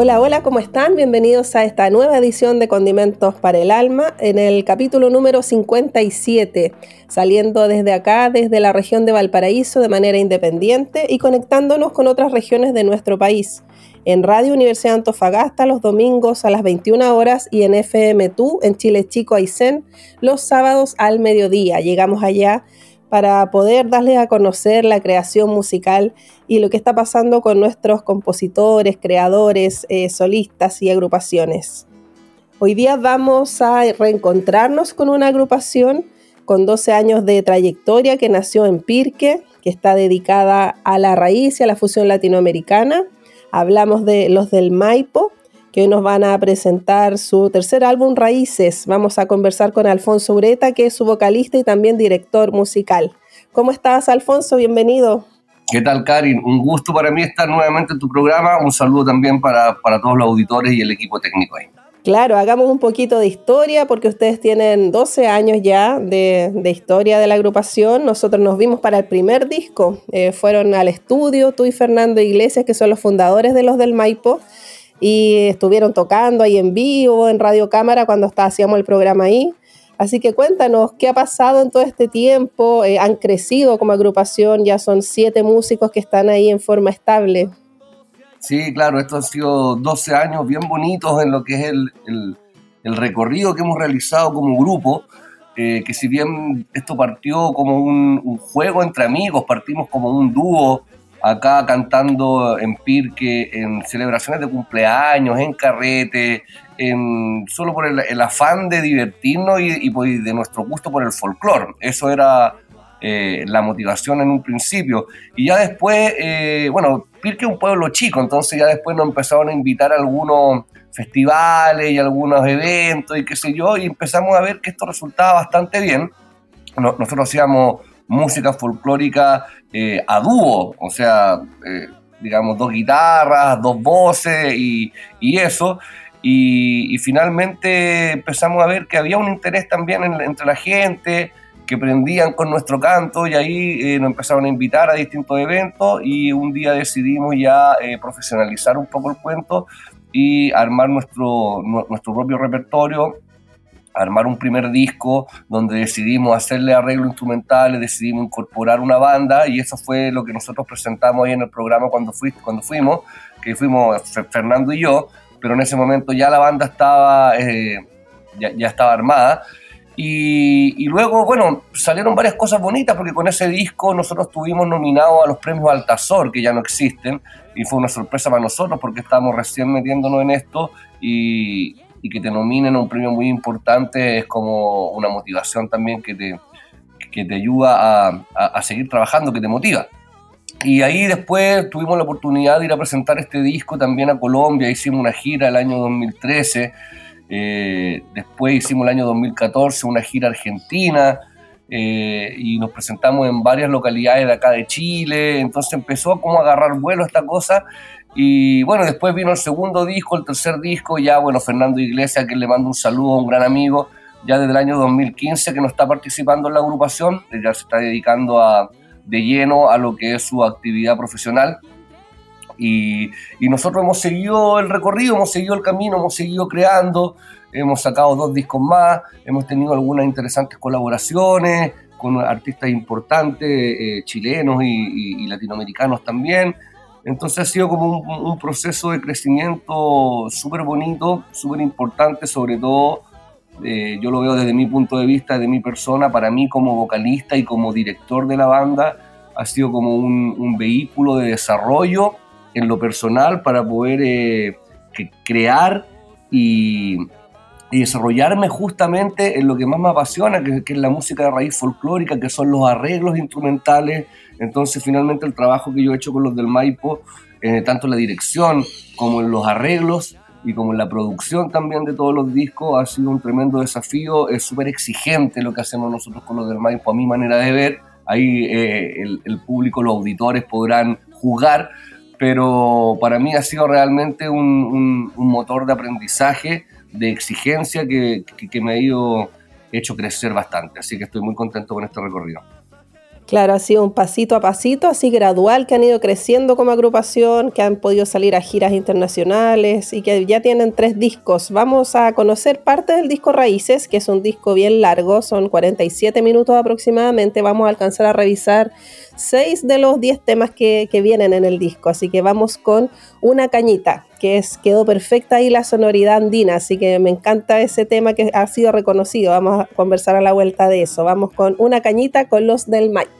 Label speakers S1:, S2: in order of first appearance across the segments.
S1: Hola, hola, ¿cómo están? Bienvenidos a esta nueva edición de Condimentos para el Alma, en el capítulo número 57, saliendo desde acá, desde la región de Valparaíso, de manera independiente y conectándonos con otras regiones de nuestro país. En Radio Universidad Antofagasta los domingos a las 21 horas y en FM2 en Chile Chico Aysén los sábados al mediodía. Llegamos allá para poder darles a conocer la creación musical y lo que está pasando con nuestros compositores, creadores, eh, solistas y agrupaciones. Hoy día vamos a reencontrarnos con una agrupación con 12 años de trayectoria que nació en Pirque, que está dedicada a la raíz y a la fusión latinoamericana. Hablamos de los del Maipo, que hoy nos van a presentar su tercer álbum Raíces. Vamos a conversar con Alfonso Ureta, que es su vocalista y también director musical. ¿Cómo estás, Alfonso? Bienvenido.
S2: ¿Qué tal, Karin? Un gusto para mí estar nuevamente en tu programa. Un saludo también para, para todos los auditores y el equipo técnico ahí.
S1: Claro, hagamos un poquito de historia porque ustedes tienen 12 años ya de, de historia de la agrupación. Nosotros nos vimos para el primer disco. Eh, fueron al estudio, tú y Fernando Iglesias, que son los fundadores de los del Maipo y estuvieron tocando ahí en vivo, en Radio Cámara, cuando hacíamos el programa ahí. Así que cuéntanos, ¿qué ha pasado en todo este tiempo? Eh, ¿Han crecido como agrupación? Ya son siete músicos que están ahí en forma estable.
S2: Sí, claro, esto ha sido 12 años bien bonitos en lo que es el, el, recorrido que hemos realizado como grupo, eh, que si bien esto partió como un, juego entre amigos, partimos como un dúo acá cantando en Pirque, en celebraciones de cumpleaños, en carrete, en, solo por el, afán de divertirnos y, de nuestro gusto por el folclore. Eso era eh, la motivación en un principio. Y ya después, eh, bueno, Pirque es un pueblo chico, entonces ya después nos empezaron a invitar a algunos festivales y algunos eventos y qué sé yo, y empezamos a ver que esto resultaba bastante bien. Nosotros hacíamos música folclórica eh, a dúo, o sea, eh, digamos, dos guitarras, dos voces y, eso. Y, finalmente empezamos a ver que había un interés también entre la gente, que prendían con nuestro canto y ahí eh, nos empezaron a invitar a distintos eventos y un día decidimos ya profesionalizar un poco el cuento y armar nuestro, nuestro propio repertorio armar un primer disco donde decidimos hacerle arreglo instrumentales, decidimos incorporar una banda y eso fue lo que nosotros presentamos ahí en el programa cuando, cuando fuimos, que fuimos Fernando y yo, pero en ese momento ya la banda estaba, eh, ya, estaba armada. Y, y, luego, bueno, salieron varias cosas bonitas porque con ese disco nosotros estuvimos nominados a los premios Altazor, que ya no existen, y fue una sorpresa para nosotros porque estábamos recién metiéndonos en esto y, y que te nominen a un premio muy importante es como una motivación también que te, que te ayuda a, a, seguir trabajando, que te motiva. Y ahí después tuvimos la oportunidad de ir a presentar este disco también a Colombia, hicimos una gira el año 2013, eh, después hicimos el año 2014 una gira argentina, eh, y nos presentamos en varias localidades de acá de Chile, entonces empezó como a agarrar vuelo esta cosa y bueno, después vino el segundo disco, el tercer disco, ya bueno, Fernando Iglesias, que le mando un saludo, un gran amigo, ya desde el año 2015 que no está participando en la agrupación, ya se está dedicando a, de lleno a lo que es su actividad profesional. Y, y, nosotros hemos seguido el recorrido, hemos seguido el camino, hemos seguido creando, hemos sacado dos discos más, hemos tenido algunas interesantes colaboraciones con artistas importantes, eh, chilenos y, y, latinoamericanos también. Entonces ha sido como un, proceso de crecimiento súper bonito, súper importante, sobre todo eh, yo lo veo desde mi punto de vista, desde mi persona, para mí como vocalista y como director de la banda, ha sido como un, vehículo de desarrollo en lo personal para poder eh, crear y,
S3: y desarrollarme justamente en lo que más me apasiona, que, es la música de raíz folclórica, que son los arreglos instrumentales. Entonces, finalmente, el trabajo que yo he hecho con los del Maipo, eh, tanto en la dirección como en los arreglos y como en la producción también de todos los discos, ha sido un tremendo desafío. Es súper exigente lo que hacemos nosotros con los del Maipo, a mi manera de ver. Ahí eh, el, público, los auditores podrán jugar, pero para mí ha sido realmente un, un motor de aprendizaje de exigencia que, me ha ido hecho crecer bastante. Así que estoy muy contento con este recorrido.
S2: Claro, ha sido un pasito a pasito, así gradual, que han ido creciendo como agrupación, que han podido salir a giras internacionales y que ya tienen tres discos. Vamos a conocer parte del disco Raíces, que es un disco bien largo, son 47 minutos aproximadamente. Vamos a alcanzar a revisar seis de los diez temas que, que vienen en el disco, así que vamos con Una Cañita, que es, quedó perfecta ahí la sonoridad andina, así que me encanta ese tema que ha sido reconocido. Vamos a conversar a la vuelta de eso. Vamos con Una Cañita con los del Mike.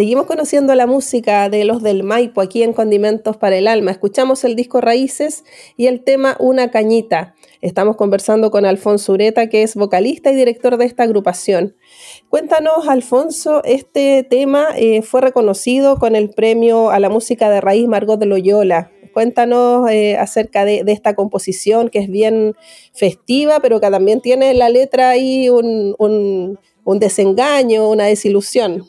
S1: Seguimos conociendo la música de los del Maipo aquí en Condimentos para el Alma. Escuchamos el disco Raíces y el tema Una Cañita. Estamos conversando con Alfonso Ureta, que es vocalista y director de esta agrupación. Cuéntanos, Alfonso, este tema eh, fue reconocido con el premio a la música de raíz Margot de Loyola. Cuéntanos eh, acerca de, esta composición que es bien festiva, pero que también tiene en la letra ahí un, un desengaño, una desilusión.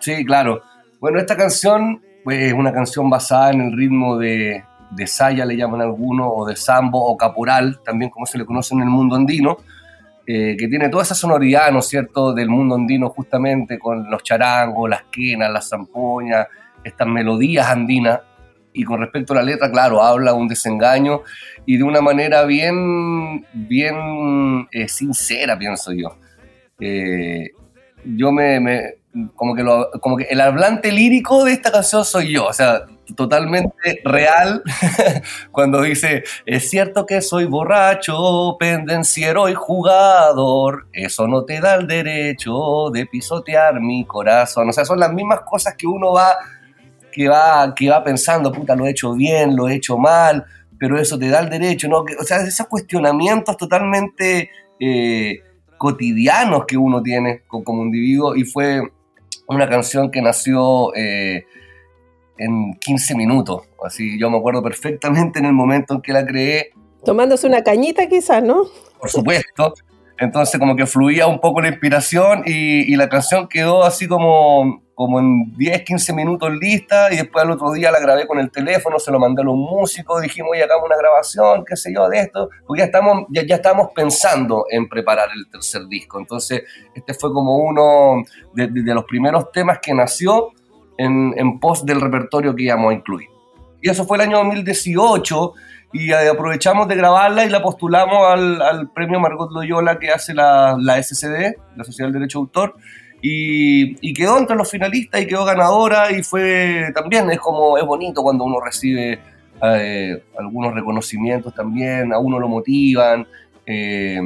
S2: Sí, claro. Bueno, esta canción pues, es una canción basada en el ritmo de, de saya, le llaman algunos, o de sambo o caporal, también como se le conoce en el mundo andino, eh, que tiene toda esa sonoridad, ¿no es cierto?, del mundo andino justamente con los charangos, las quenas, las zampoñas, estas melodías andinas. Y con respecto a la letra, claro, habla un desengaño y de una manera bien, bien eh, sincera, pienso yo. Eh, yo me, como que, lo, como que el hablante lírico de esta canción soy yo, o sea, totalmente real cuando dice, es cierto que soy borracho, pendenciero y jugador, eso no te da el derecho de pisotear mi corazón, o sea, son las mismas cosas que uno va, que va, que va pensando, puta, lo he hecho bien, lo he hecho mal, pero eso te da el derecho, ¿no? O sea, esos cuestionamientos totalmente... Eh, cotidianos que uno tiene como individuo y fue una canción que nació eh, en 15 minutos. Así yo me acuerdo perfectamente en el momento en que la creé.
S1: Tomándose una cañita quizás, ¿no?
S2: Por supuesto. Entonces como que fluía un poco la inspiración y, y la canción quedó así como como en 10, 15 minutos lista y después al otro día la grabé con el teléfono, se lo mandé a los músicos, dijimos, oye, hagamos una grabación, qué sé yo, de esto, porque ya estamos, ya, ya estamos pensando en preparar el tercer disco. Entonces, este fue como uno de, de, los primeros temas que nació en, en pos del repertorio que íbamos a incluir. Y eso fue el año 2018 y aprovechamos de grabarla y la postulamos al, al premio Margot Loyola que hace la, la SCD, la Sociedad del Derecho de Autor, y, quedó entre los finalistas y quedó ganadora y fue también, es como, es bonito cuando uno recibe eh, algunos reconocimientos también, a uno lo motivan, eh,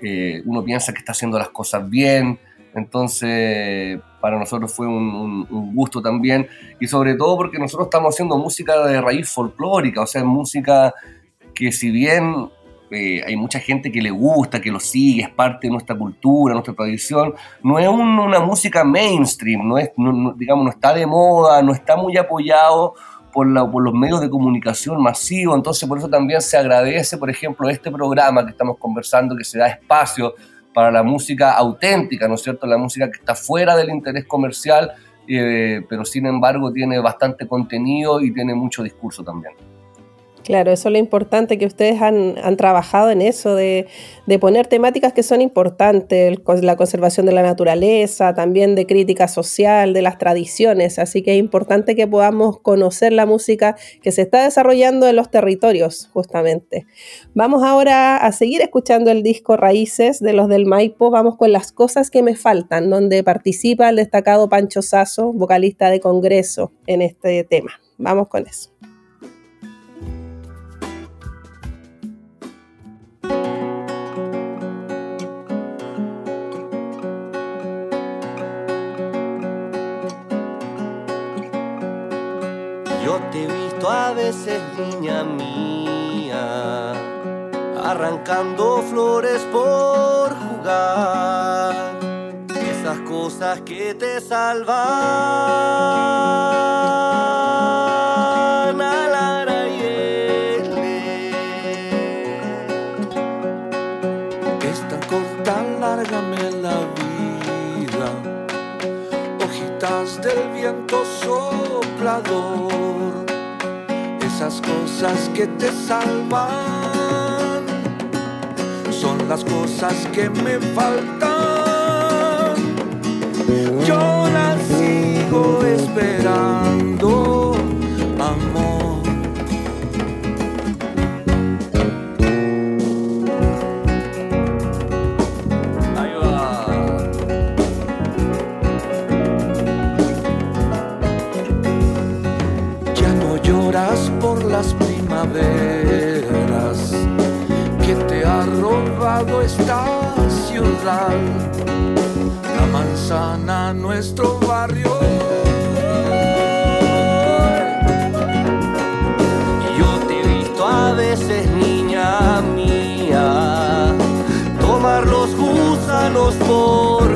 S2: eh, uno piensa que está haciendo las cosas bien, entonces para nosotros fue un, un, gusto también. Y sobre todo porque nosotros estamos haciendo música de raíz folclórica, o sea, música que si bien eh, hay mucha gente que le gusta, que lo sigue, es parte de nuestra cultura, nuestra tradición. No es una música mainstream, no es, digamos, no está de moda, no está muy apoyado por, los medios de comunicación masivos. Entonces, por eso también se agradece, por ejemplo, este programa que estamos conversando, que se da espacio para la música auténtica, ¿no es cierto? La música que está fuera del interés comercial, eh, pero sin embargo tiene bastante contenido y tiene mucho discurso también.
S1: Claro, eso es lo importante, que ustedes han, trabajado en eso, de, poner temáticas que son importantes, la conservación de la naturaleza, también de crítica social, de las tradiciones, así que es importante que podamos conocer la música que se está desarrollando en los territorios, justamente. Vamos ahora a seguir escuchando el disco Raíces de los del Maipo, vamos con las cosas que me faltan, donde participa el destacado Pancho Sazo, vocalista de Congreso, en este tema. Vamos con eso.
S4: Veces, niña mía, arrancando flores por jugar. Esas cosas que te salvan. Y
S5: Esta corta, lárgame la vida. Hojitas del viento soplador esas cosas que te salvan son las cosas que me faltan. Que te ha robado esta ciudad. La
S6: manzana nuestro barrio.
S5: Yo te he a veces, niña mía, tomar los gusanos por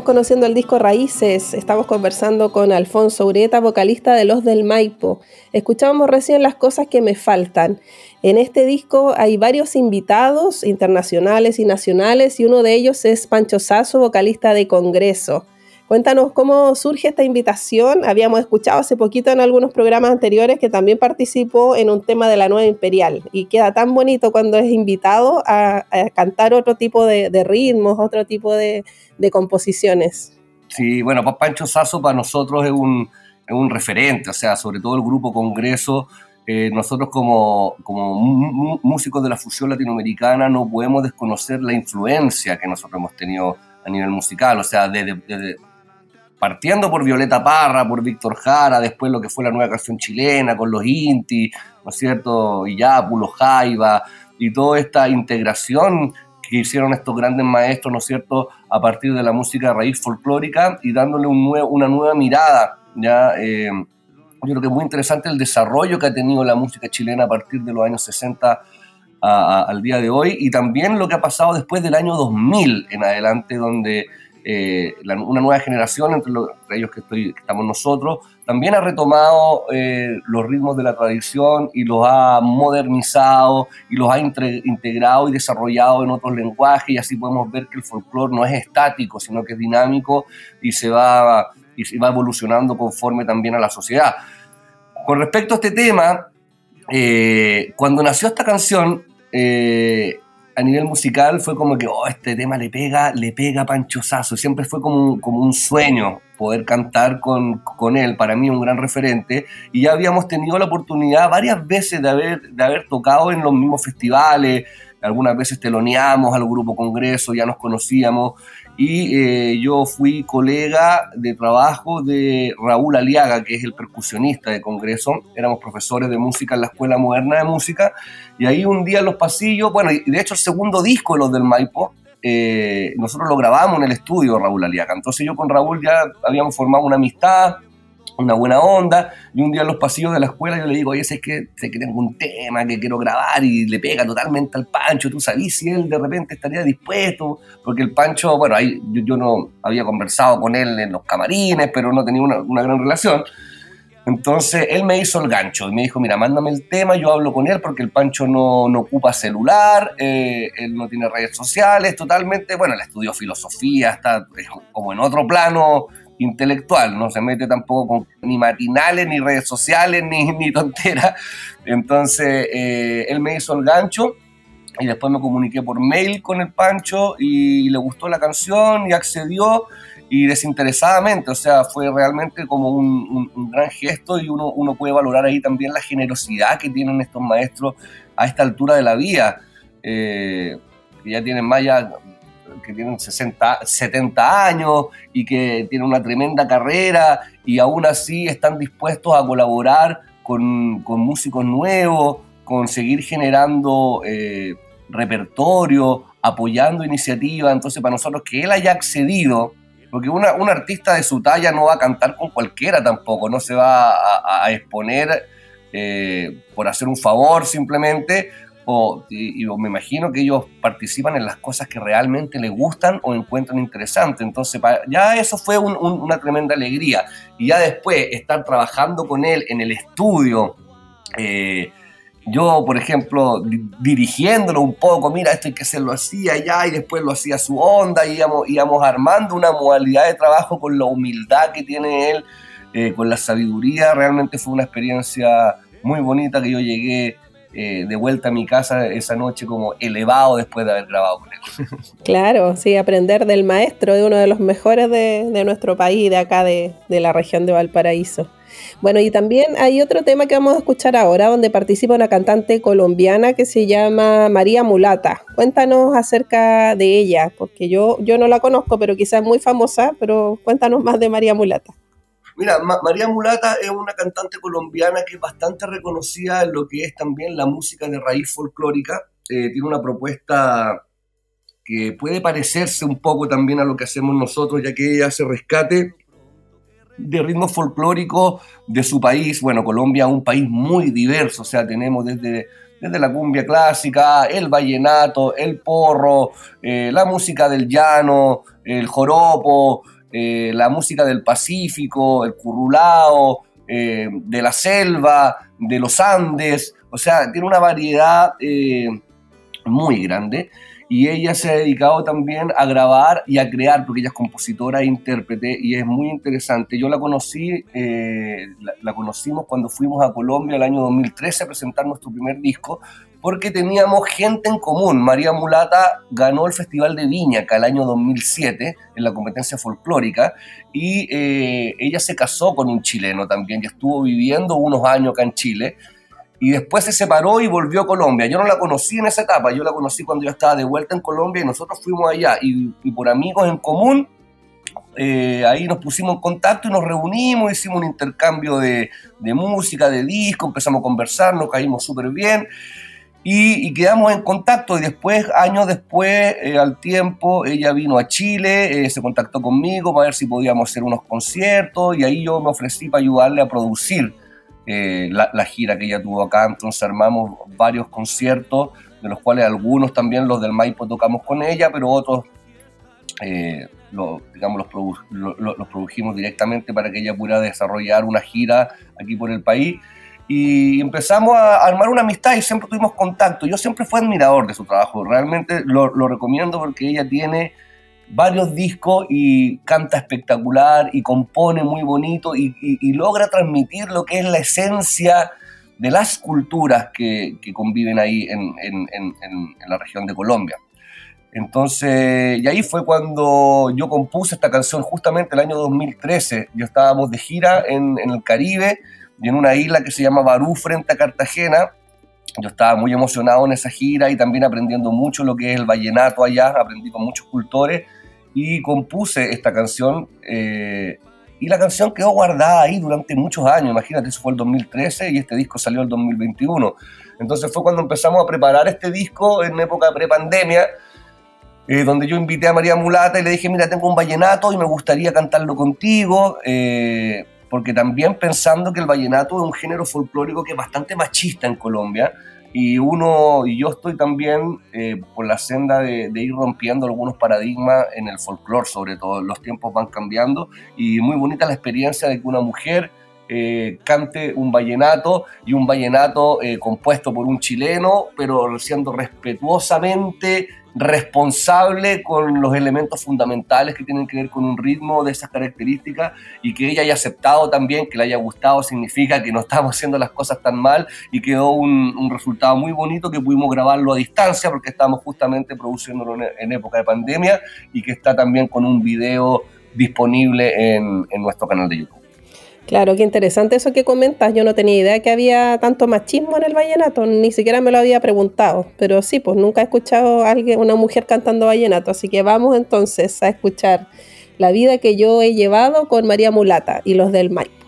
S1: Seguimos conociendo el disco Raíces. Estamos conversando con Alfonso Ureta, vocalista de Los del Maipo. Escuchábamos recién las cosas que me faltan. En este disco hay varios invitados internacionales y nacionales y uno de ellos es Pancho Sasso, vocalista de Congreso. Cuéntanos cómo surge esta invitación. Habíamos escuchado hace poquito en algunos programas anteriores que también participó en un tema de la Nueva Imperial y queda tan bonito cuando es invitado a, cantar otro tipo de, ritmos, otro tipo de, composiciones.
S2: Sí, bueno, Pancho Sasso para nosotros es un, referente, o sea, sobre todo el grupo Congreso. Eh, nosotros como músicos de la fusión latinoamericana no podemos desconocer la influencia que nosotros hemos tenido a nivel musical, o sea, desde, partiendo por Violeta Parra, por Víctor Jara, después lo que fue la nueva canción chilena con los Inti, ¿no es cierto? Y los Jaiba, y toda esta integración que hicieron estos grandes maestros, ¿no es cierto?, a partir de la música raíz folclórica y dándole un una nueva mirada, ¿ya? Eh, yo creo que es muy interesante el desarrollo que ha tenido la música chilena a partir de los años 60 al día de hoy y también lo que ha pasado después del año 2000 en adelante, donde eh, una nueva generación, entre, ellos que, estamos nosotros, también ha retomado eh, los ritmos de la tradición y los ha modernizado y los ha integrado y desarrollado en otros lenguajes y así podemos ver que el folclore no es estático, sino que es dinámico y se va, y se va evolucionando conforme también a la sociedad. Con respecto a este tema, eh, cuando nació esta canción, a nivel musical fue como que, oh, este tema le pega, le pega Pancho Sasso. Siempre fue como un, como un sueño poder cantar con, con, él, para mí un gran referente. Y ya habíamos tenido la oportunidad varias veces de haber, de haber tocado en los mismos festivales, algunas veces teloneamos al grupo Congreso, ya nos conocíamos y eh, yo fui colega de trabajo de Raúl Aliaga, que es el percusionista de Congreso. Éramos profesores de música en la Escuela Moderna de Música y ahí un día en los pasillos, bueno, y de hecho el segundo disco de los del Maipo, eh, nosotros lo grabamos en el estudio Raúl Aliaga. Entonces yo con Raúl ya habíamos formado una amistad, una buena onda, y un día en los pasillos de la escuela yo le digo, oye, es que sé que tengo un tema que quiero grabar y le pega totalmente al Pancho, tú sabes si él de repente estaría dispuesto, porque el Pancho, bueno, ahí yo, no había conversado con él en los camarines, pero no tenía una, gran relación. Entonces él me hizo el gancho y me dijo, mira, mándame el tema, yo hablo con él porque el Pancho no, no ocupa celular, eh, él no tiene redes sociales, totalmente, bueno, él estudió filosofía, está como en otro plano intelectual, no se mete tampoco con ni matinales, ni redes sociales, ni, ni tonteras. Entonces, eh, él me hizo el gancho y después me comuniqué por mail con el Pancho y le gustó la canción y accedió y desinteresadamente, o sea, fue realmente como un, gran gesto y uno, uno, puede valorar ahí también la generosidad que tienen estos maestros a esta altura de la vida, eh, que ya tienen más que tienen 60, 70 años y que tienen una tremenda carrera y aún así están dispuestos a colaborar con, con músicos nuevos, con seguir generando eh, repertorio, apoyando iniciativas. Entonces, para nosotros que él haya accedido, porque una, un artista de su talla no va a cantar con cualquiera tampoco, no se va a, exponer eh, por hacer un favor simplemente, y, me imagino que ellos participan en las cosas que realmente les gustan o encuentran interesantes. Entonces, ya eso fue una tremenda alegría. Y ya después, estar trabajando con él en el estudio, eh, yo, por ejemplo, dirigiéndolo un poco, mira, esto hay que hacerlo así, allá, y después lo hacía su onda, y íbamos, íbamos armando una modalidad de trabajo con la humildad que tiene él, eh, con la sabiduría, realmente fue una experiencia muy bonita que yo llegué eh, de vuelta a mi casa esa noche como elevado después de haber grabado con él.
S1: Claro, sí, aprender del maestro de uno de los mejores de, nuestro país, de acá de, la región de Valparaíso. Bueno, y también hay otro tema que vamos a escuchar ahora, donde participa una cantante colombiana que se llama María Mulata. Cuéntanos acerca de ella, porque yo, yo no la conozco, pero quizás es muy famosa, pero cuéntanos más de María Mulata.
S2: Mira, María Mulata es una cantante colombiana que es bastante reconocida en lo que es también la música de raíz folclórica. Eh, tiene una propuesta que puede parecerse un poco también a lo que hacemos nosotros, ya que ella hace rescate de ritmos folclóricos de su país. Bueno, Colombia es un país muy diverso, o sea, tenemos desde, desde la cumbia clásica, el vallenato, el porro, eh, la música del llano, el joropo, eh, la música del Pacífico, el currulao, eh, de la selva, de los Andes, o sea, tiene una variedad eh, muy grande y ella se ha dedicado también a grabar y a crear, porque ella es compositora e intérprete y es muy interesante. Yo la conocí, la, la, conocimos cuando fuimos a Colombia el año 2013 a presentar nuestro primer disco, porque teníamos gente en común. María Mulata ganó el Festival de Viña acá el año 2007 en la competencia folclórica y eh, ella se casó con un chileno también y estuvo viviendo unos años acá en Chile y después se separó y volvió a Colombia. Yo no la conocí en esa etapa, yo la conocí cuando yo estaba de vuelta en Colombia y nosotros fuimos allá y, por amigos en común. Eh, ahí nos pusimos en contacto y nos reunimos, hicimos un intercambio de, de música, de disco, empezamos a conversar, nos caímos súper bien. Y, quedamos en contacto y después, años después, eh, al tiempo, ella vino a Chile, eh, se contactó conmigo para ver si podíamos hacer unos conciertos y ahí yo me ofrecí para ayudarle a producir eh, la, gira que ella tuvo acá. Entonces armamos varios conciertos, de los cuales algunos también los del Maipo tocamos con ella, pero otros digamos, los, los produjimos directamente para que ella pudiera desarrollar una gira aquí por el país y empezamos a armar una amistad y siempre tuvimos contacto. Yo siempre fui admirador de su trabajo, realmente lo, recomiendo porque ella tiene varios discos y canta espectacular y compone muy bonito y, logra transmitir lo que es la esencia de las culturas que, conviven ahí en, la región de Colombia. Entonces, y ahí fue cuando yo compuse esta canción justamente el año 2013. Yo estábamos de gira en, el Caribe y en una isla que se llama Barú frente a Cartagena. Yo estaba muy emocionado en esa gira y también aprendiendo mucho lo que es el vallenato allá, aprendí con muchos cultores y compuse esta canción. Eh, y la canción quedó guardada ahí durante muchos años, imagínate, eso fue el 2013 y este disco salió el 2021. Entonces fue cuando empezamos a preparar este disco en época prepandemia, eh, donde yo invité a María Mulata y le dije, mira, tengo un vallenato y me gustaría cantarlo contigo. Eh,
S7: porque también pensando que el vallenato es un género folclórico que es bastante machista en Colombia, y uno, y yo estoy también eh, por la senda de, ir rompiendo algunos paradigmas en el folclore, sobre todo, los tiempos van cambiando, y muy bonita la experiencia de que una mujer eh, cante un vallenato y un vallenato eh, compuesto por un chileno, pero siendo respetuosamente responsable con los elementos fundamentales que tienen que ver con un ritmo de esas características y que ella haya aceptado también, que le haya gustado, significa que no estamos haciendo las cosas tan mal y quedó un, resultado muy bonito que pudimos grabarlo a distancia porque estamos justamente produciéndolo en, época de pandemia y que está también con un video disponible en nuestro canal de YouTube.
S1: Claro, qué interesante eso que comentas. Yo no tenía idea que había tanto machismo en el vallenato, ni siquiera me lo había preguntado. Pero sí, pues nunca he escuchado a alguien, una mujer cantando vallenato. Así que vamos entonces a escuchar la vida que yo he llevado con María Mulata y los del Maipo.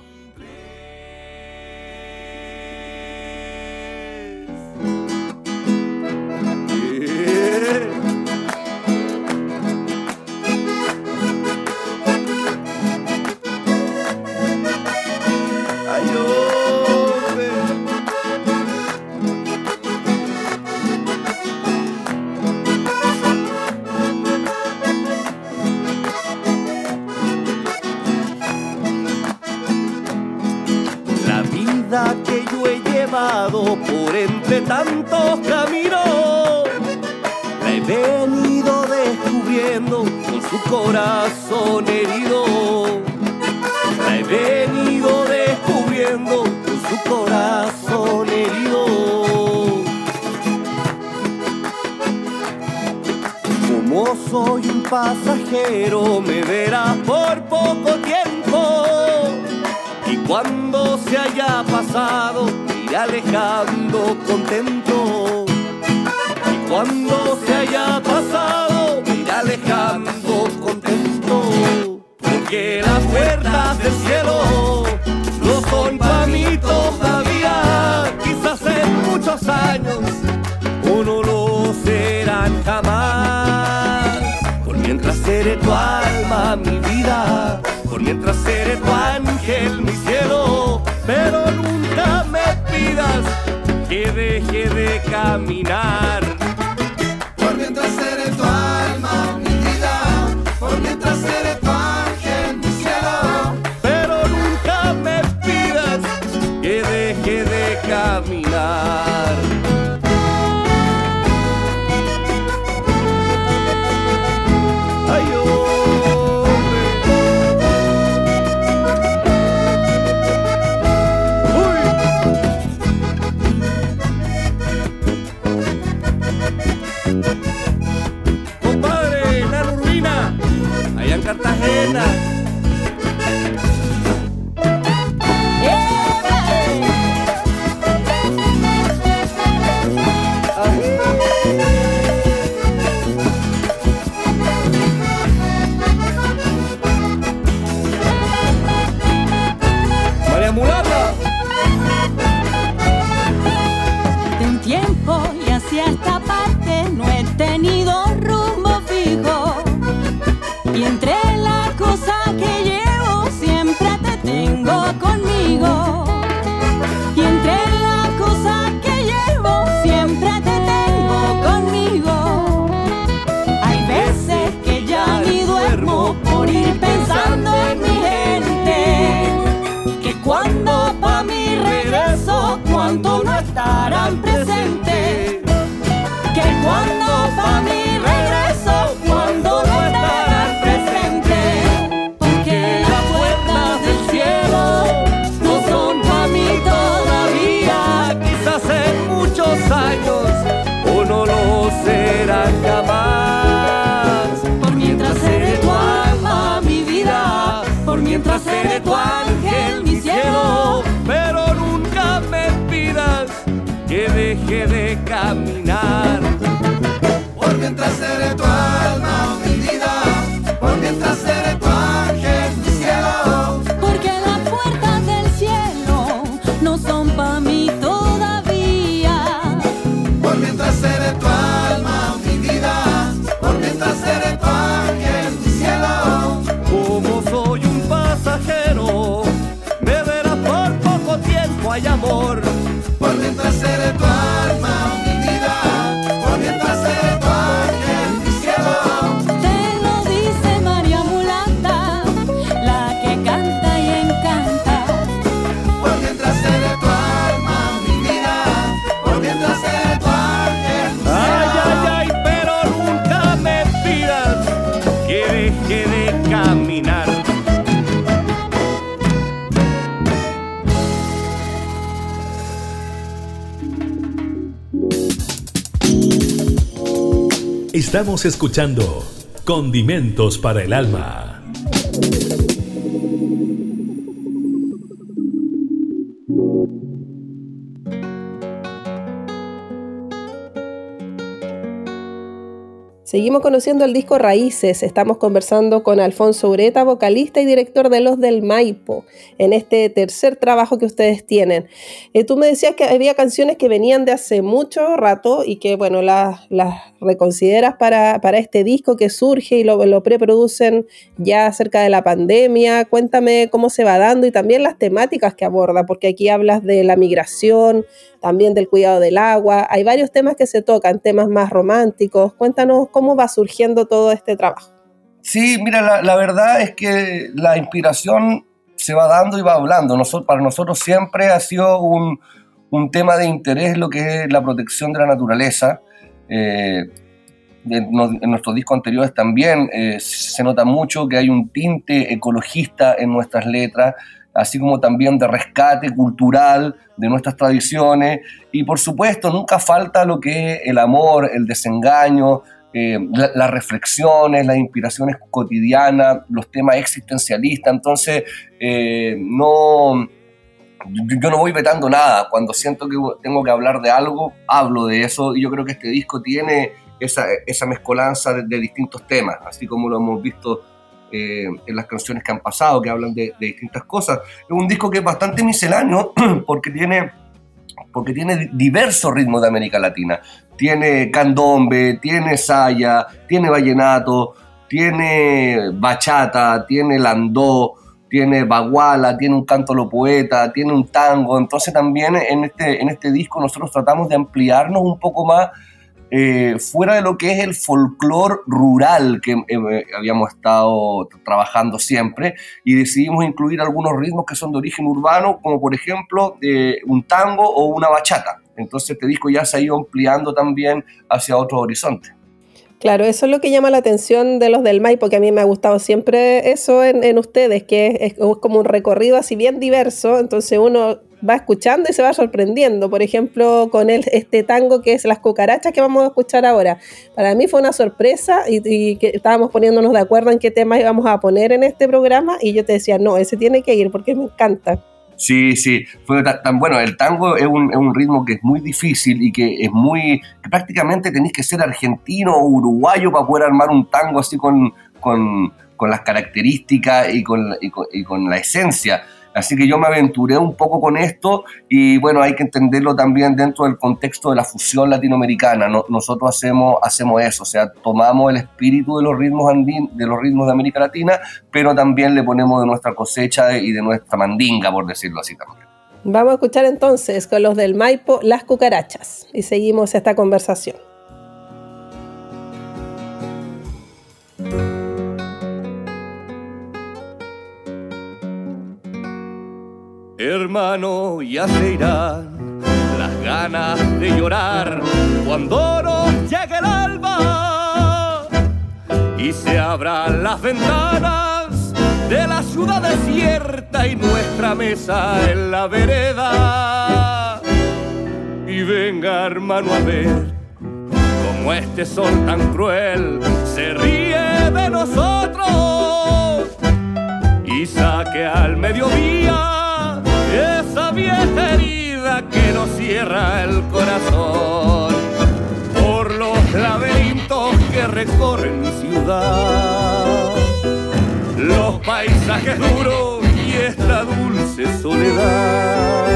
S2: Por entre tantos caminos. La he venido descubriendo con su corazón herido. La he venido descubriendo con su corazón herido. Como soy un pasajero, me verás por poco tiempo. Y cuando se haya pasado, alejando contento. Y cuando se haya pasado, irá alejando contento. Porque las puertas del cielo no son para mí todavía. Quizás en muchos años o no lo serán jamás. Por mientras seré tu alma, mi vida. Por mientras seré tu ángel, mi cielo. Pero nunca que deje de caminar.
S8: Estamos escuchando Condimentos para el Alma.
S1: Conociendo el disco Raíces. Estamos conversando con Alfonso Ureta, vocalista y director de Los del Maipo, en este tercer trabajo que ustedes tienen. Eh, tú me decías que había canciones que venían de hace mucho rato y que, bueno, las, reconsideras para, este disco que surge y lo, lo preproducen ya cerca de la pandemia. Cuéntame cómo se va dando y también las temáticas que aborda, porque aquí hablas de la migración, también del cuidado del agua. Hay varios temas que se tocan, temas más románticos. Cuéntanos cómo va surgiendo todo este trabajo.
S2: Sí, mira, la, verdad es que la inspiración se va dando y va hablando. Nosotros, para nosotros siempre ha sido un, tema de interés lo que es la protección de la naturaleza. Eh, en, nuestros discos anteriores también eh, se nota mucho que hay un tinte ecologista en nuestras letras así como también de rescate cultural de nuestras tradiciones. Y por supuesto nunca falta lo que es el amor, el desengaño, eh, las reflexiones, las inspiraciones cotidianas, los temas existencialistas, entonces eh, no... Yo no voy vetando nada, cuando siento que tengo que hablar de algo, hablo de eso. Y yo creo que este disco tiene esa, esa mezcolanza de distintos temas, así como lo hemos visto eh, en las canciones que han pasado, que hablan de, distintas cosas. Es un disco que es bastante misceláneo porque tiene, porque tiene diversos ritmos de América Latina. Tiene candombe, tiene saya, tiene vallenato, tiene bachata, tiene landó, tiene baguala, tiene un canto lo poeta, tiene un tango. Entonces también en este, en este disco nosotros tratamos de ampliarnos un poco más eh, fuera de lo que es el folclore rural que eh, habíamos estado trabajando siempre y decidimos incluir algunos ritmos que son de origen urbano, como por ejemplo eh, un tango o una bachata. Entonces este disco ya se ha ido ampliando también hacia otros horizontes.
S1: Claro, eso es lo que llama la atención de los del MAI, porque a mí me ha gustado siempre eso en, ustedes, que es, como un recorrido así bien diverso, entonces uno va escuchando y se va sorprendiendo. Por ejemplo, con el, este tango que es Las cucarachas que vamos a escuchar ahora. Para mí fue una sorpresa y, que estábamos poniéndonos de acuerdo en qué temas íbamos a poner en este programa y yo te decía, no, ese tiene que ir porque me encanta.
S2: Sí, sí, fue tan, bueno. El tango es un, es un, ritmo que es muy difícil y que es muy. que prácticamente tenéis que ser argentino o uruguayo para poder armar un tango así con, con, con las características y con, y con, y con la esencia. Así que yo me aventuré un poco con esto y bueno, hay que entenderlo también dentro del contexto de la fusión latinoamericana. nosotros hacemos, hacemos eso, o sea, tomamos el espíritu de los ritmos andín, de los ritmos de América Latina, pero también le ponemos de nuestra cosecha y de nuestra mandinga, por decirlo así también.
S1: Vamos a escuchar entonces con los del Maipo las cucarachas y seguimos esta conversación.
S4: Hermano, ya se irán las ganas de llorar cuando nos llegue el alba y se abran las ventanas de la ciudad desierta y nuestra mesa en la vereda. Y venga, hermano, a ver cómo este sol tan cruel se ríe de nosotros y saque al mediodía vieja herida que nos cierra el corazón por los laberintos que recorren ciudad, los paisajes duros y esta dulce soledad,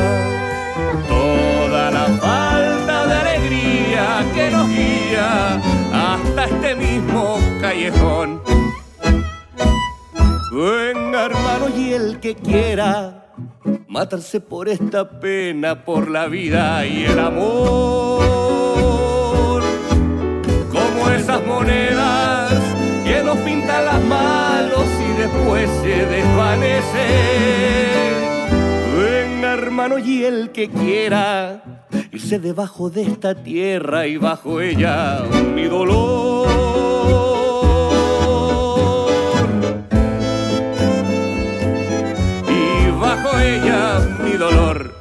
S4: toda la falta de alegría que nos guía hasta este mismo callejón. Venga hermano y el que quiera matarse por esta pena, por la vida y el amor. Como esas monedas que nos pintan las manos y después se desvanecen. Venga hermano y el que quiera irse debajo de esta tierra y bajo ella mi dolor. Ella mi dolor.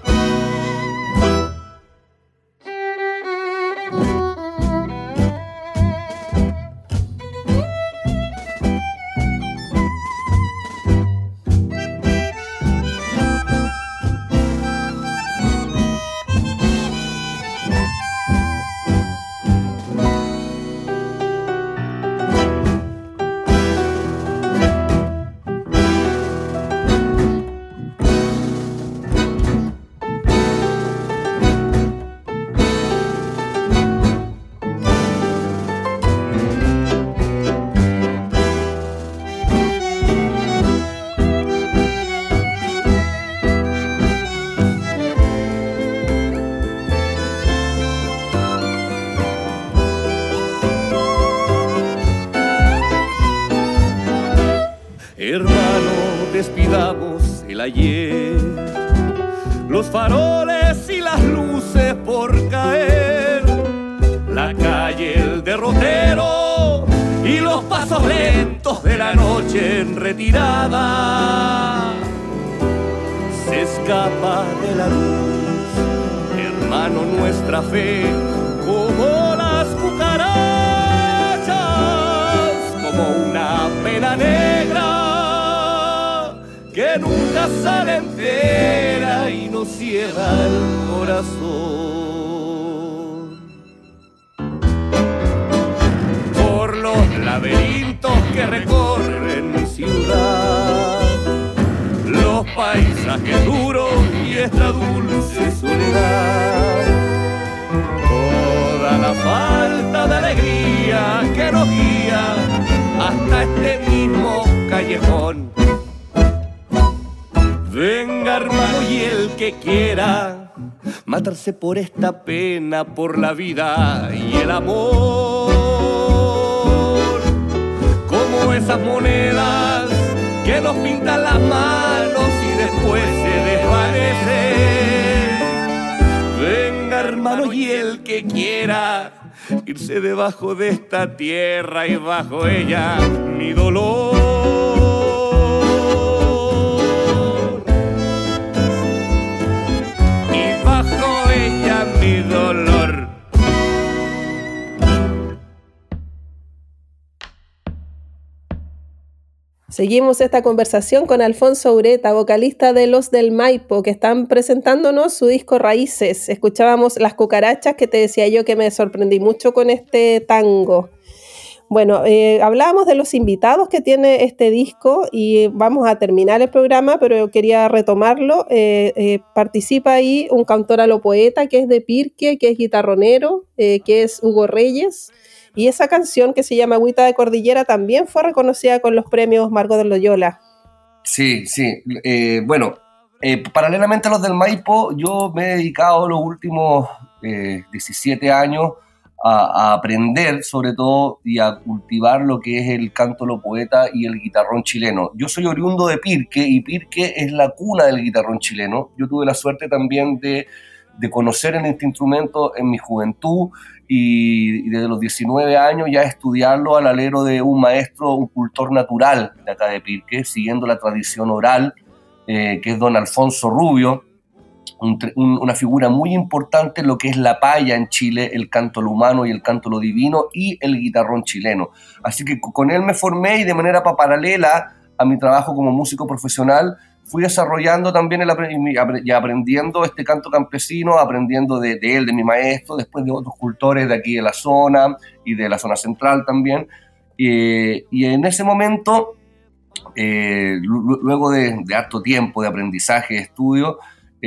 S4: Los faroles y las luces por caer, la calle, el derrotero y los pasos lentos de la noche en retirada. Se escapa de la luz, hermano, nuestra fe, que nunca sale entera y nos cierra el corazón. Por los laberintos que recorren mi ciudad, los paisajes duros y esta dulce soledad, toda la falta de alegría que nos guía hasta este mismo callejón Venga hermano y el que quiera matarse por esta pena, por la vida y el amor. Como esas monedas que nos pintan las manos y después se desvanecen. Venga hermano y el que quiera irse debajo de esta tierra y bajo ella mi dolor.
S1: Seguimos esta conversación con Alfonso Ureta, vocalista de Los del Maipo, que están presentándonos su disco Raíces. Escuchábamos Las Cucarachas, que te decía yo que me sorprendí mucho con este tango. Bueno, eh, hablábamos de los invitados que tiene este disco y vamos a terminar el programa, pero quería retomarlo. Eh, eh, participa ahí un cantor a lo poeta que es de Pirque, que es guitarronero, que es Hugo Reyes. Y esa canción que se llama Agüita de Cordillera también fue reconocida con los premios Marco de Loyola.
S2: Sí, sí. bueno, paralelamente a los del Maipo, yo me he dedicado los últimos 17 años a, aprender sobre todo y a cultivar lo que es el canto lo poeta y el guitarrón chileno. Yo soy oriundo de Pirque y Pirque es la cuna del guitarrón chileno. Yo tuve la suerte también de, de conocer en este instrumento en mi juventud y, desde los 19 años ya estudiarlo al alero de un maestro, un cultor natural de acá de Pirque, siguiendo la tradición oral, eh, que es don Alfonso Rubio, una figura muy importante en lo que es la paya en Chile, el canto lo humano y el canto lo divino y el guitarrón chileno. Así que con él me formé y de manera paralela a mi trabajo como músico profesional fui desarrollando también el, y aprendiendo este canto campesino, aprendiendo de, él, de mi maestro, después de otros cultores de aquí de la zona y de la zona central también. y en ese momento, eh, luego de, de harto tiempo de aprendizaje, de estudio,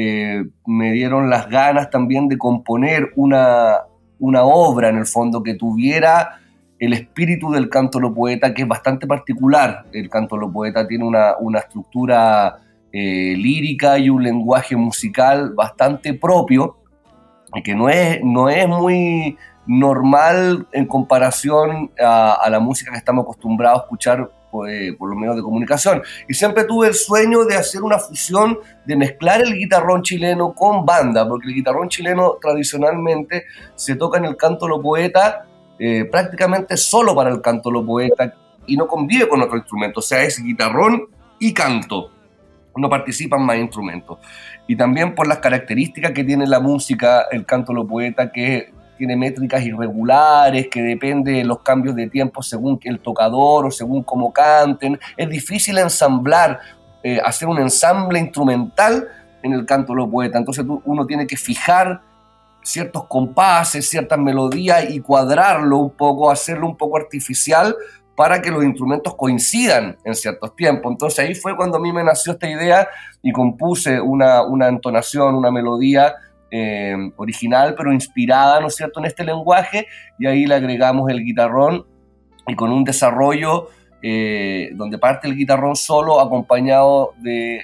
S2: eh, me dieron las ganas también de componer una, una obra en el fondo que tuviera el espíritu del canto lo poeta, que es bastante particular. El canto lo poeta tiene una, una estructura eh, lírica y un lenguaje musical bastante propio, que no es, no es muy normal en comparación a, a, la música que estamos acostumbrados a escuchar pues, por los medios de comunicación. Y siempre tuve el sueño de hacer una fusión, de mezclar el guitarrón chileno con banda, porque el guitarrón chileno tradicionalmente se toca en el canto lo poeta eh, prácticamente solo para el canto lo poeta y no convive con otro instrumento, o sea, es guitarrón y canto. No participan más instrumentos. Y también por las características que tiene la música, el canto lo poeta, que tiene métricas irregulares, que depende de los cambios de tiempo según el tocador o según cómo canten. Es difícil ensamblar, eh, hacer un ensamble instrumental en el canto de los poetas. Entonces uno tiene que fijar ciertos compases, ciertas melodías y cuadrarlo un poco, hacerlo un poco artificial para que los instrumentos coincidan en ciertos tiempos. Entonces ahí fue cuando a mí me nació esta idea y compuse una, una entonación, una melodía eh, original, pero inspirada, ¿no es cierto?, en este lenguaje, y ahí le agregamos el guitarrón y con un desarrollo eh, donde parte el guitarrón solo acompañado eh,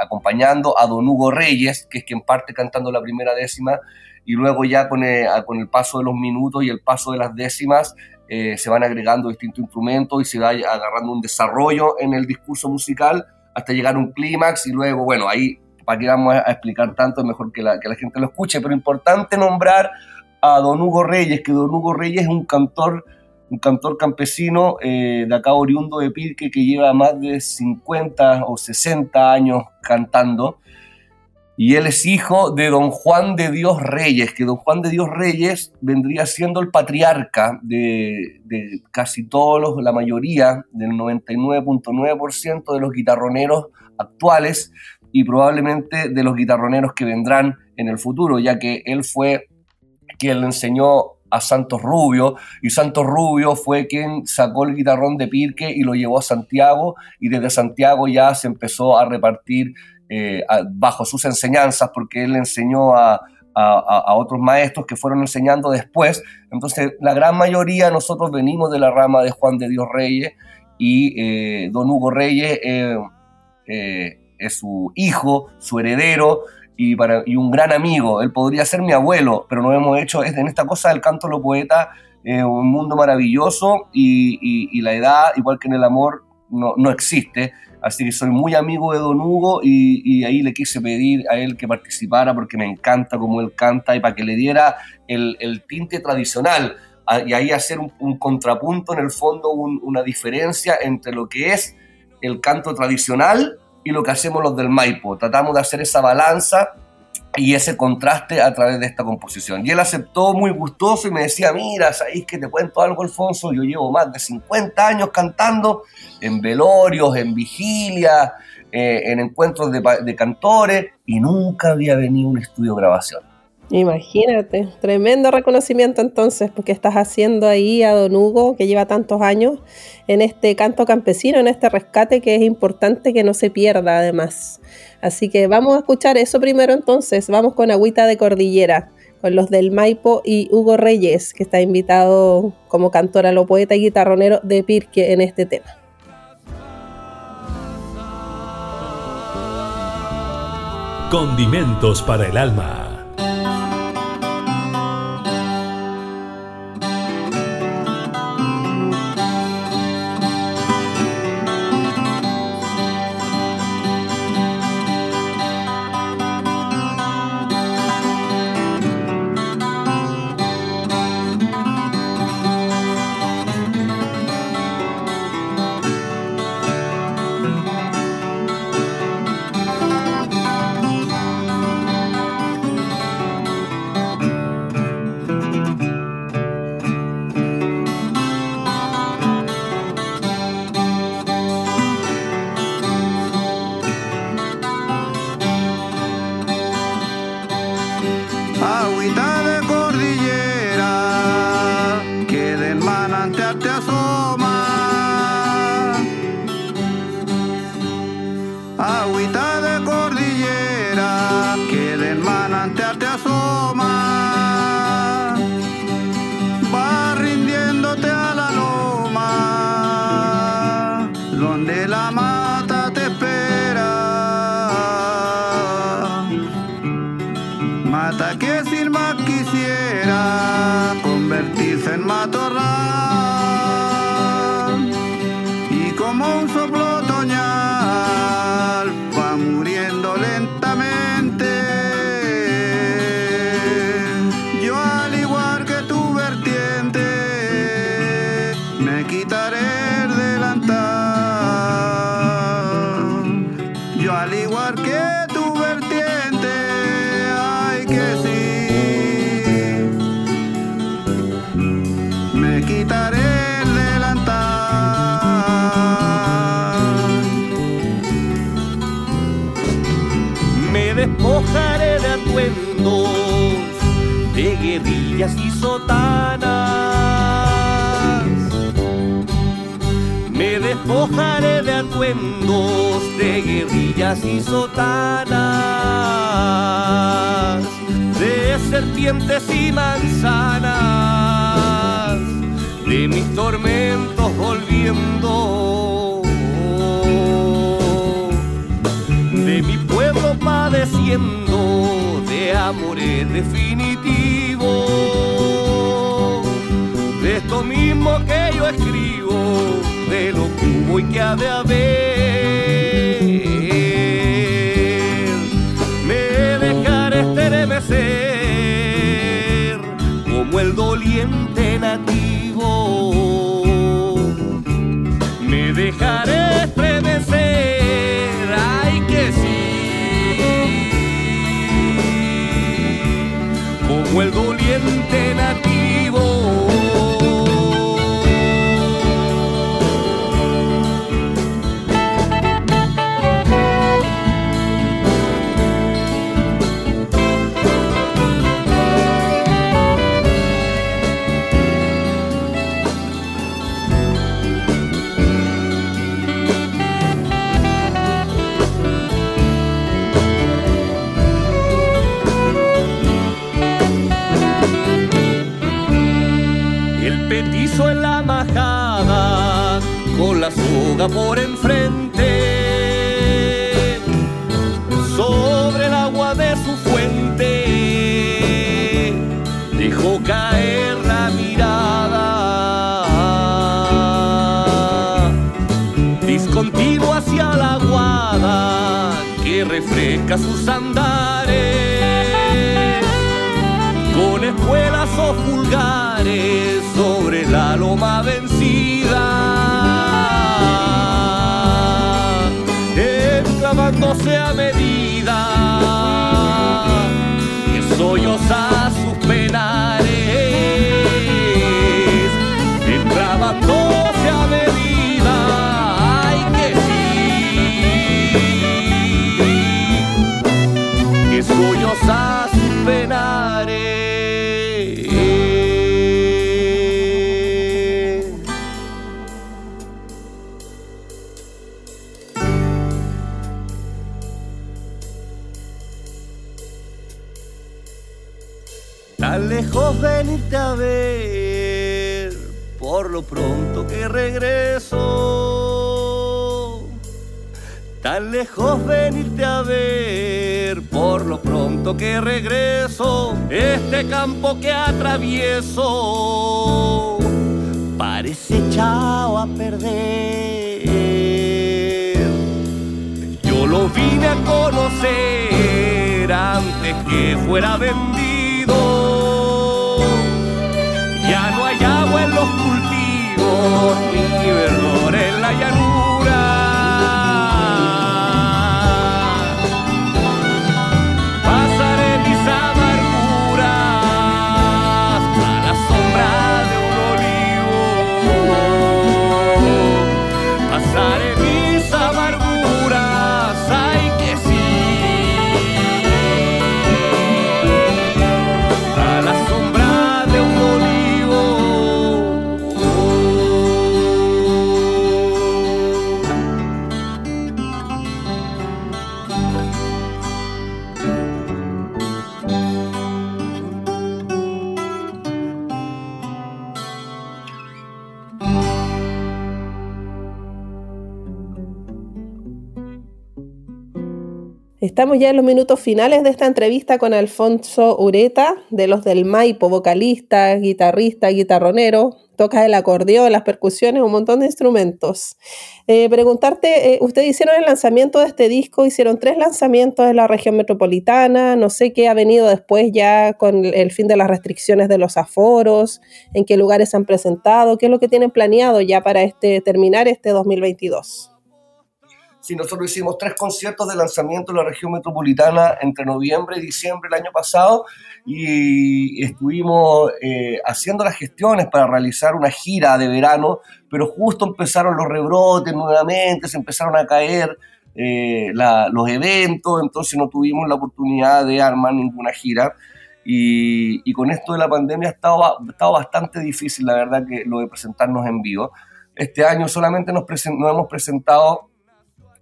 S2: acompañando a Don Hugo Reyes, que es quien parte cantando la primera décima, y luego ya con el, paso de los minutos y el paso de las décimas se van agregando distintos instrumentos y se va agarrando un desarrollo en el discurso musical hasta llegar a un clímax y luego, bueno, ahí para que vamos a explicar tanto, es mejor que la, que la gente lo escuche, pero importante nombrar a Don Hugo Reyes, que Don Hugo Reyes es un cantor un cantor campesino eh, de acá oriundo de Pirque que lleva más de 50 o 60 años cantando. Y él es hijo de don Juan de Dios Reyes, que don Juan de Dios Reyes vendría siendo el patriarca de, de casi todos, la mayoría, del 99.9% de los guitarroneros actuales y probablemente de los guitarroneros que vendrán en el futuro, ya que él fue quien le enseñó a Santos Rubio y Santos Rubio fue quien sacó el guitarrón de Pirque y lo llevó a Santiago y desde Santiago ya se empezó a repartir eh, bajo sus enseñanzas porque él enseñó a, otros maestros que fueron enseñando después. Entonces la gran mayoría nosotros venimos de la rama de Juan de Dios Reyes y eh, don Hugo Reyes eh, es su hijo, su heredero y, para, y un gran amigo. Él podría ser mi abuelo, pero no hemos hecho en esta cosa del canto lo poeta eh, un mundo maravilloso y, y, la edad, igual que en el amor, no, no, existe. Así que soy muy amigo de Don Hugo y, y, ahí le quise pedir a él que participara porque me encanta cómo él canta y para que le diera el, el tinte tradicional y ahí hacer un, un contrapunto, en el fondo una diferencia entre lo que es el canto tradicional y lo que hacemos los del Maipo. Tratamos de hacer esa balanza y ese contraste a través de esta composición. Y él aceptó muy gustoso y me decía, mira, ¿sabéis que te cuento algo, Alfonso? Yo llevo más de 50 años cantando en velorios, en vigilias, eh, en encuentros de, de cantores y nunca había venido un estudio de grabación.
S1: Imagínate, tremendo reconocimiento entonces, porque estás haciendo ahí a Don Hugo, que lleva tantos años en este canto campesino, en este rescate que es importante que no se pierda además. Así que vamos a escuchar eso primero entonces, vamos con Agüita de Cordillera, con los del Maipo y Hugo Reyes, que está invitado como cantor a lo poeta y guitarronero de Pirque en este tema.
S8: Condimentos para el alma.
S4: Y y sotanas, de serpientes y manzanas, de mis tormentos
S2: sufriendo, de mi pueblo padeciendo, de amores definitivos, de esto mismo que yo escribo, de lo que hubo y que ha de haber. El doliente nativo. Me dejaré estremecer, ay que sí. Como el doliente nativo. Por enfrente, sobre el agua de su fuente, dejó caer la mirada, discontinuo hacia la aguada que refresca sus andares con espuelas o fulgares sobre la loma vencida, enclavándose a medida. Que solloza sus lejos venirte a ver, por lo pronto que regreso. Este campo que atravieso parece echado a perder. Yo lo vine a conocer antes que fuera vendido. Ya no hay agua en los cultivos, ni verdor en la llanura.
S1: Estamos ya en los minutos finales de esta entrevista con Alfonso Ureta, de los del Maipo, vocalista, guitarrista, guitarronero, toca el acordeón, las percusiones, un montón de instrumentos. Eh, preguntarte, eh, ustedes hicieron el lanzamiento de este disco, hicieron tres lanzamientos en la región metropolitana, no sé qué ha venido después ya con el fin de las restricciones de los aforos, en qué lugares se han presentado, qué es lo que tienen planeado ya para este, terminar este 2022.
S9: Sí, nosotros hicimos tres conciertos de lanzamiento en la región metropolitana entre noviembre y diciembre del año pasado y estuvimos eh, haciendo las gestiones para realizar una gira de verano, pero justo empezaron los rebrotes nuevamente, se empezaron a caer eh, los eventos, entonces no tuvimos la oportunidad de armar ninguna gira. Y, con esto de la pandemia ha estado, bastante difícil, la verdad, que lo de presentarnos en vivo. Este año solamente nos hemos presentado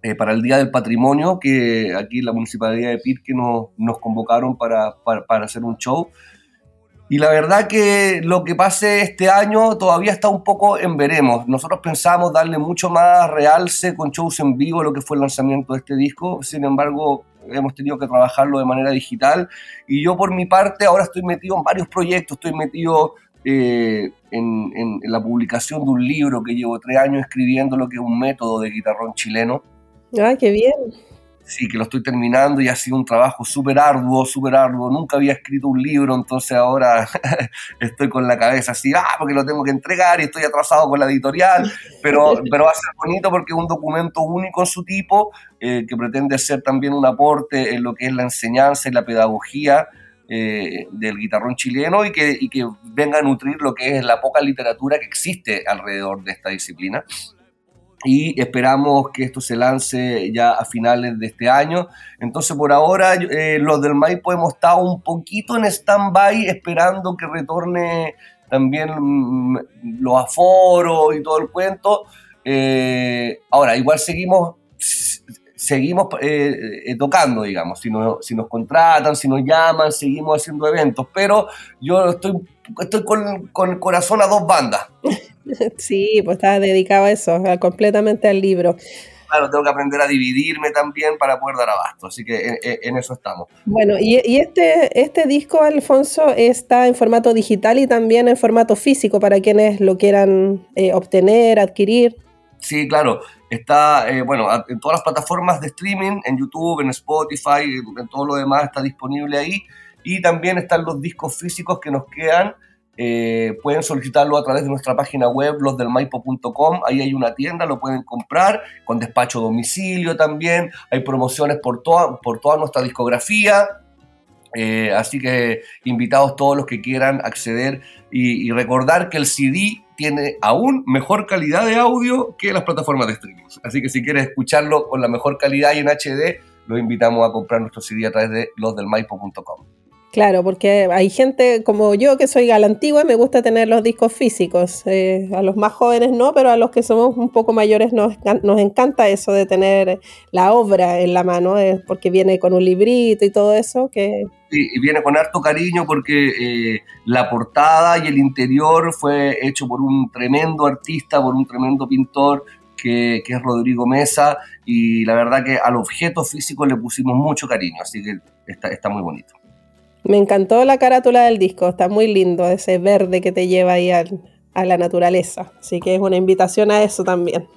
S9: eh, para el Día del Patrimonio, que aquí la Municipalidad de Pirque nos, nos convocaron para, para, para hacer un show.
S2: Y la verdad que lo que pase este año todavía está un poco en veremos. Nosotros pensamos darle mucho más realce con shows en vivo lo que fue el lanzamiento de este disco. Sin embargo, hemos tenido que trabajarlo de manera digital. Y yo por mi parte ahora estoy metido en varios proyectos. Estoy metido eh, en, en la publicación de un libro que llevo tres años escribiendo, lo que es un método de guitarrón chileno.
S1: Ah, qué bien
S2: sí, que lo estoy terminando y ha sido un trabajo súper arduo, súper arduo. Nunca había escrito un libro, entonces ahora estoy con la cabeza así, ah, porque lo tengo que entregar y estoy atrasado con la editorial, pero, pero va a ser bonito porque es un documento único en su tipo, eh, que pretende ser también un aporte en lo que es la enseñanza y la pedagogía. Eh, del guitarrón chileno y que, y que venga a nutrir lo que es la poca literatura que existe alrededor de esta disciplina y esperamos que esto se lance ya a finales de este año. Entonces, por ahora, eh, los del Maipo hemos estado un poquito en stand-by esperando que retorne también mm, los aforos y todo el cuento. Eh, ahora, igual seguimos seguimos eh, tocando, digamos, si, si nos contratan, si nos llaman, seguimos haciendo eventos, pero yo estoy, estoy con, con el corazón a dos bandas.
S1: Sí, pues está dedicado a eso, completamente al libro.
S2: Claro, tengo que aprender a dividirme también para poder dar abasto, así que en, eso estamos.
S1: Bueno, y, este, este disco, Alfonso, está en formato digital y también en formato físico para quienes lo quieran eh, obtener, adquirir.
S2: Sí, claro, está, eh, bueno, en todas las plataformas de streaming, en YouTube, en Spotify, en todo lo demás está disponible ahí. Y también están los discos físicos que nos quedan eh, pueden solicitarlo a través de nuestra página web, losdelmaipo.com. Ahí hay una tienda, lo pueden comprar con despacho domicilio también. Hay promociones por toda, por toda nuestra discografía. Eh, así que invitados todos los que quieran acceder y, recordar que el CD tiene aún mejor calidad de audio que las plataformas de streaming. Así que si quieres escucharlo con la mejor calidad y en HD, los invitamos a comprar nuestro CD a través de losdelmaipo.com.
S1: Claro, porque hay gente como yo que soy a la antigua y me gusta tener los discos físicos. Eh, a los más jóvenes no, pero a los que somos un poco mayores nos, nos encanta eso de tener la obra en la mano, eh, porque viene con un librito y todo eso. Que...
S2: y viene con harto cariño porque eh, la portada y el interior fue hecho por un tremendo artista, por un tremendo pintor. Que, que es Rodrigo Mesa y la verdad que al objeto físico le pusimos mucho cariño, así que está, está muy bonito.
S1: Me encantó la carátula del disco, está muy lindo, ese verde que te lleva ahí a la naturaleza. Así que es una invitación a eso también.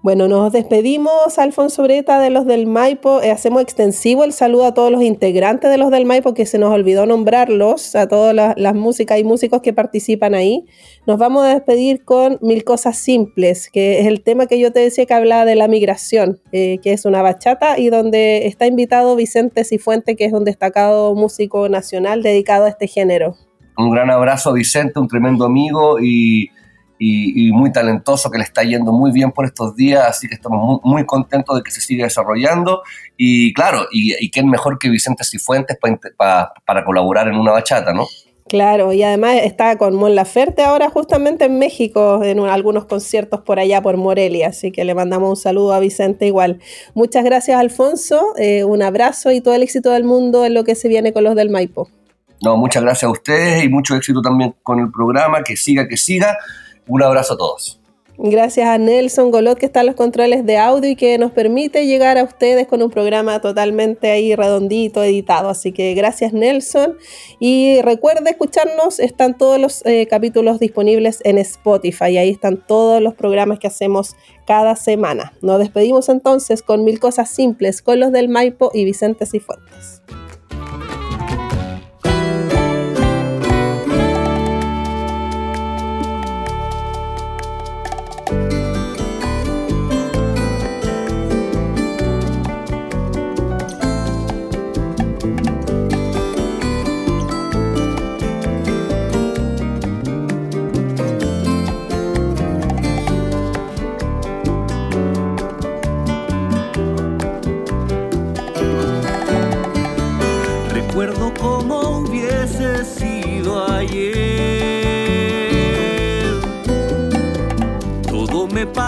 S1: Bueno, nos despedimos, Alfonso Breta, de los del Maipo. Eh, hacemos extensivo el saludo a todos los integrantes de los del Maipo, que se nos olvidó nombrarlos, a todas las, músicas y músicos que participan ahí. Nos vamos a despedir con Mil Cosas Simples, que es el tema que yo te decía que hablaba de la migración, eh, que es una bachata y donde está invitado Vicente Cifuente, que es un destacado músico nacional dedicado a este género.
S2: Un gran abrazo a Vicente, un tremendo amigo y y, muy talentoso que le está yendo muy bien por estos días, así que estamos muy, contentos de que se siga desarrollando. Y claro, y, y quién mejor que Vicente Cifuentes para colaborar en una bachata, ¿no?
S1: Claro, y además está con Mon Laferte ahora justamente en México, en algunos conciertos por allá por Morelia, así que le mandamos un saludo a Vicente igual. Muchas gracias Alfonso, eh, un abrazo y todo el éxito del mundo en lo que se viene con los del Maipo.
S2: No, muchas gracias a ustedes y mucho éxito también con el programa, que siga, que siga. Un abrazo a todos.
S1: Gracias a Nelson Golot que está en los controles de audio y que nos permite llegar a ustedes con un programa totalmente ahí redondito, editado. Así que gracias Nelson. Y recuerde escucharnos, están todos los eh, capítulos disponibles en Spotify. Ahí están todos los programas que hacemos cada semana. Nos despedimos entonces con mil cosas simples con los del Maipo y Vicente Cifuentes.
S5: Me vine,